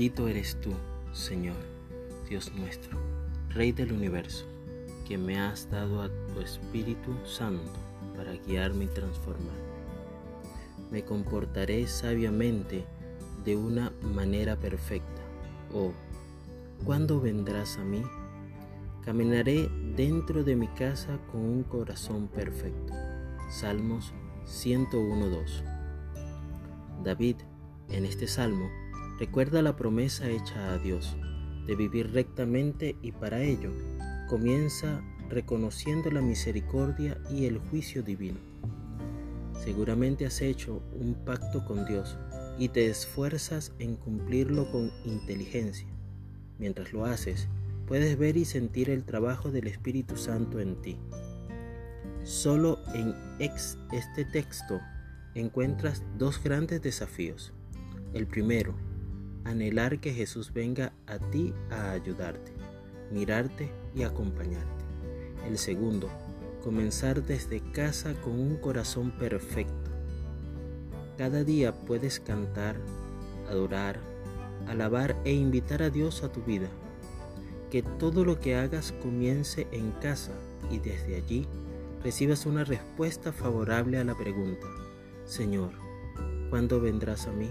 Bendito eres tú, Señor, Dios nuestro, Rey del universo, que me has dado a tu Espíritu Santo para guiarme y transformarme. Me comportaré sabiamente de una manera perfecta. Oh, ¿cuándo vendrás a mí? Caminaré dentro de mi casa con un corazón perfecto. Salmos 101.2 David, en este salmo, recuerda la promesa hecha a Dios de vivir rectamente y para ello comienza reconociendo la misericordia y el juicio divino. Seguramente has hecho un pacto con Dios y te esfuerzas en cumplirlo con inteligencia. Mientras lo haces, puedes ver y sentir el trabajo del Espíritu Santo en ti. Solo en este texto encuentras dos grandes desafíos. El primero, anhelar que Jesús venga a ti a ayudarte, mirarte y acompañarte. El segundo, comenzar desde casa con un corazón perfecto. Cada día puedes cantar, adorar, alabar e invitar a Dios a tu vida que todo lo que hagas comience en casa y desde allí recibas una respuesta favorable a la pregunta, Señor, ¿cuándo vendrás a mí?